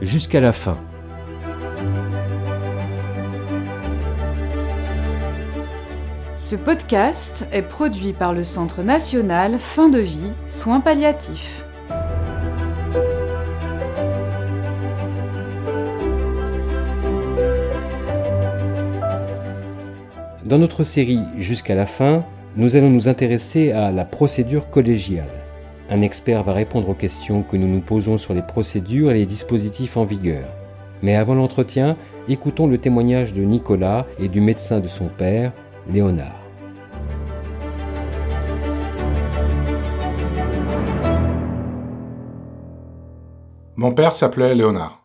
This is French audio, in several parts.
jusqu'à la fin. Ce podcast est produit par le Centre national Fin de vie, soins palliatifs. Dans notre série Jusqu'à la fin, nous allons nous intéresser à la procédure collégiale. Un expert va répondre aux questions que nous nous posons sur les procédures et les dispositifs en vigueur. Mais avant l'entretien, écoutons le témoignage de Nicolas et du médecin de son père, Léonard. Mon père s'appelait Léonard.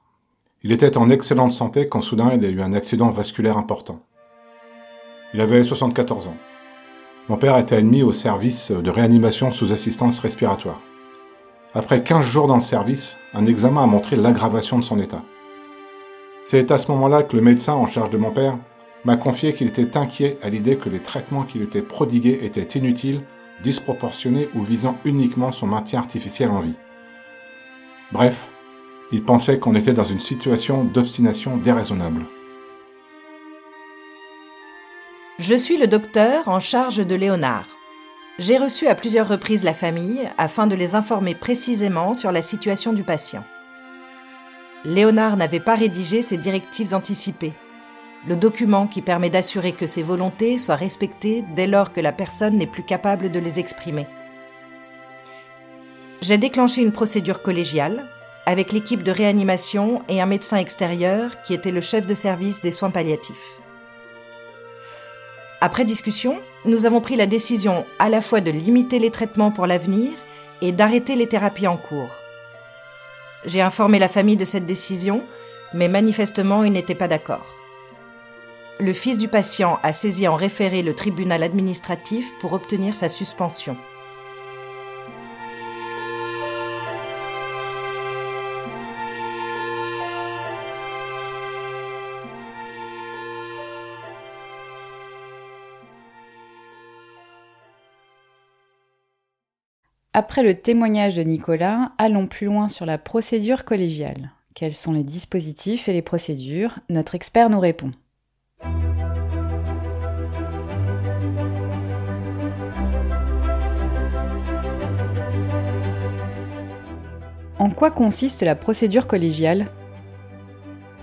Il était en excellente santé quand soudain il a eu un accident vasculaire important. Il avait 74 ans. Mon père était admis au service de réanimation sous assistance respiratoire. Après 15 jours dans le service, un examen a montré l'aggravation de son état. C'est à ce moment-là que le médecin en charge de mon père m'a confié qu'il était inquiet à l'idée que les traitements qui lui étaient prodigués étaient inutiles, disproportionnés ou visant uniquement son maintien artificiel en vie. Bref, il pensait qu'on était dans une situation d'obstination déraisonnable. Je suis le docteur en charge de Léonard. J'ai reçu à plusieurs reprises la famille afin de les informer précisément sur la situation du patient. Léonard n'avait pas rédigé ses directives anticipées, le document qui permet d'assurer que ses volontés soient respectées dès lors que la personne n'est plus capable de les exprimer. J'ai déclenché une procédure collégiale avec l'équipe de réanimation et un médecin extérieur qui était le chef de service des soins palliatifs. Après discussion, nous avons pris la décision à la fois de limiter les traitements pour l'avenir et d'arrêter les thérapies en cours. J'ai informé la famille de cette décision, mais manifestement, ils n'étaient pas d'accord. Le fils du patient a saisi en référé le tribunal administratif pour obtenir sa suspension. Après le témoignage de Nicolas, allons plus loin sur la procédure collégiale. Quels sont les dispositifs et les procédures? Notre expert nous répond. En quoi consiste la procédure collégiale?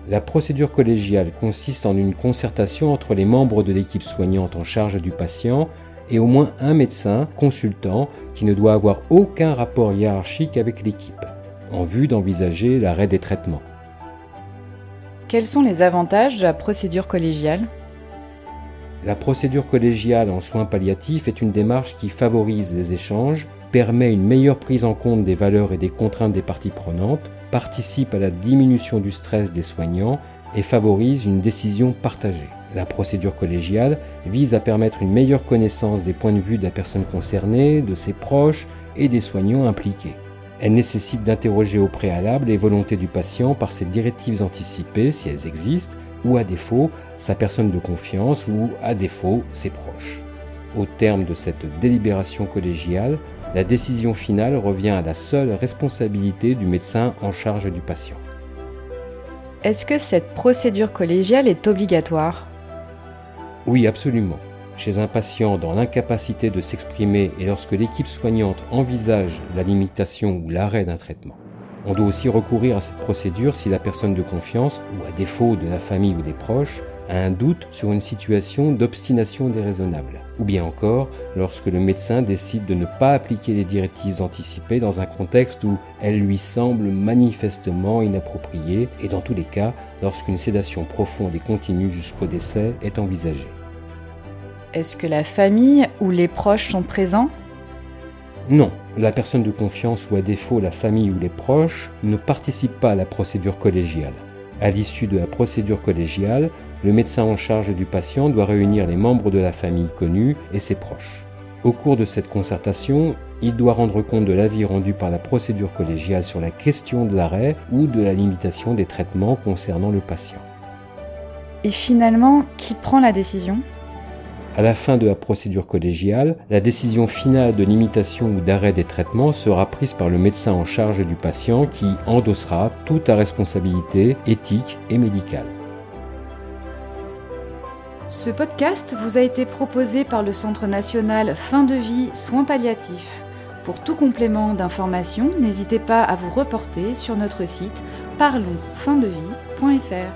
La procédure collégiale consiste en une concertation entre les membres de l'équipe soignante en charge du patient et au moins un médecin consultant qui ne doit avoir aucun rapport hiérarchique avec l'équipe, en vue d'envisager l'arrêt des traitements. Quels sont les avantages de la procédure collégiale? La procédure collégiale en soins palliatifs est une démarche qui favorise les échanges, permet une meilleure prise en compte des valeurs et des contraintes des parties prenantes, participe à la diminution du stress des soignants et favorise une décision partagée. La procédure collégiale vise à permettre une meilleure connaissance des points de vue de la personne concernée, de ses proches et des soignants impliqués. Elle nécessite d'interroger au préalable les volontés du patient par ses directives anticipées si elles existent, ou à défaut sa personne de confiance ou à défaut ses proches. Au terme de cette délibération collégiale, la décision finale revient à la seule responsabilité du médecin en charge du patient. Est-ce que cette procédure collégiale est obligatoire? Oui, absolument. Chez un patient dans l'incapacité de s'exprimer et lorsque l'équipe soignante envisage la limitation ou l'arrêt d'un traitement. On doit aussi recourir à cette procédure si la personne de confiance, ou à défaut de la famille ou des proches, a un doute sur une situation d'obstination déraisonnable, ou bien encore lorsque le médecin décide de ne pas appliquer les directives anticipées dans un contexte où elles lui semblent manifestement inappropriées, et dans tous les cas lorsqu'une sédation profonde et continue jusqu'au décès est envisagée. Est-ce que la famille ou les proches sont présents? Non, la personne de confiance ou à défaut la famille ou les proches ne participent pas à la procédure collégiale. À l'issue de la procédure collégiale, le médecin en charge du patient doit réunir les membres de la famille connue et ses proches. Au cours de cette concertation, il doit rendre compte de l'avis rendu par la procédure collégiale sur la question de l'arrêt ou de la limitation des traitements concernant le patient. Et finalement, qui prend la décision? À la fin de la procédure collégiale, la décision finale de limitation ou d'arrêt des traitements sera prise par le médecin en charge du patient qui endossera toute la responsabilité éthique et médicale. Ce podcast vous a été proposé par le Centre national Fin de vie soins palliatifs. Pour tout complément d'information, n'hésitez pas à vous reporter sur notre site parlonsfindevie.fr.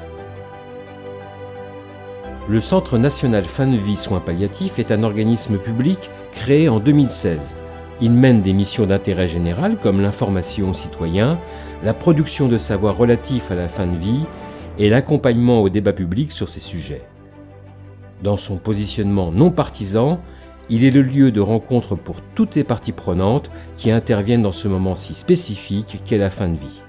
Le Centre national Fin de vie soins palliatifs est un organisme public créé en 2016. Il mène des missions d'intérêt général comme l'information aux citoyens, la production de savoirs relatifs à la fin de vie et l'accompagnement au débat public sur ces sujets. Dans son positionnement non partisan, il est le lieu de rencontre pour toutes les parties prenantes qui interviennent dans ce moment si spécifique qu'est la fin de vie.